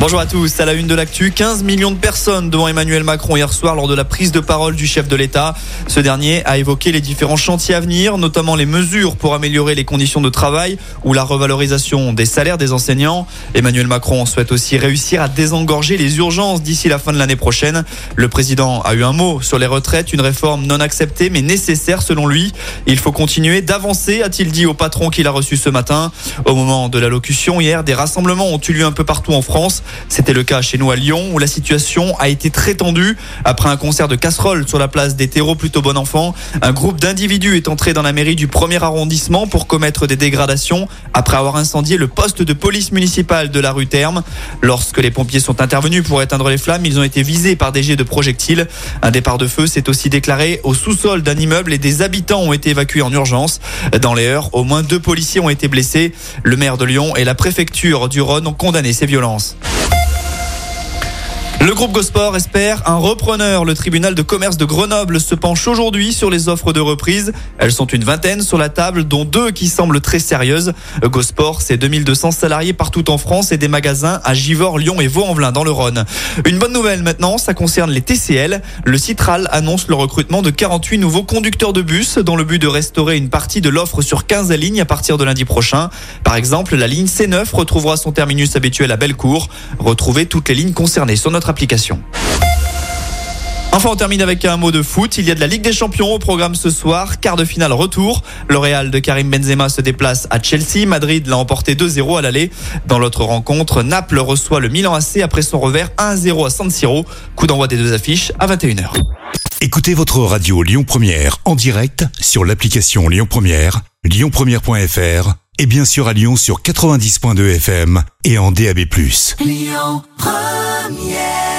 Bonjour à tous, à la une de l'actu, 15 millions de personnes devant Emmanuel Macron hier soir lors de la prise de parole du chef de l'État. Ce dernier a évoqué les différents chantiers à venir, notamment les mesures pour améliorer les conditions de travail ou la revalorisation des salaires des enseignants. Emmanuel Macron souhaite aussi réussir à désengorger les urgences d'ici la fin de l'année prochaine. Le président a eu un mot sur les retraites, une réforme non acceptée mais nécessaire selon lui. Il faut continuer d'avancer, a-t-il dit au patron qu'il a reçu ce matin. Au moment de l'allocution hier, des rassemblements ont eu lieu un peu partout en France. C'était le cas chez nous à Lyon où la situation a été très tendue. Après un concert de casseroles sur la place des terreaux plutôt bon enfant, un groupe d'individus est entré dans la mairie du premier arrondissement pour commettre des dégradations après avoir incendié le poste de police municipale de la rue Terme. Lorsque les pompiers sont intervenus pour éteindre les flammes, ils ont été visés par des jets de projectiles. Un départ de feu s'est aussi déclaré au sous-sol d'un immeuble et des habitants ont été évacués en urgence. Dans les heures, au moins deux policiers ont été blessés. Le maire de Lyon et la préfecture du Rhône ont condamné ces violences. Le groupe Gosport espère un repreneur. Le tribunal de commerce de Grenoble se penche aujourd'hui sur les offres de reprise. Elles sont une vingtaine sur la table, dont deux qui semblent très sérieuses. Gosport, c'est 2200 salariés partout en France et des magasins à Givors, Lyon et Vaux-en-Velin dans le Rhône. Une bonne nouvelle maintenant, ça concerne les TCL. Le Citral annonce le recrutement de 48 nouveaux conducteurs de bus dans le but de restaurer une partie de l'offre sur 15 lignes à partir de lundi prochain. Par exemple, la ligne C9 retrouvera son terminus habituel à Bellecour. Retrouvez toutes les lignes concernées sur notre application. Enfin, on termine avec un mot de foot. Il y a de la Ligue des Champions au programme ce soir. Quart de finale retour. Le Real de Karim Benzema se déplace à Chelsea. Madrid l'a emporté 2-0 à l'aller. Dans l'autre rencontre, Naples reçoit le Milan AC après son revers 1-0 à San Siro. Coup d'envoi des deux affiches à 21h. Écoutez votre radio Lyon Première en direct sur l'application Lyon Première, lyonpremière.fr et bien sûr à Lyon sur 90.2 FM et en DAB+. Lyon Première yeah.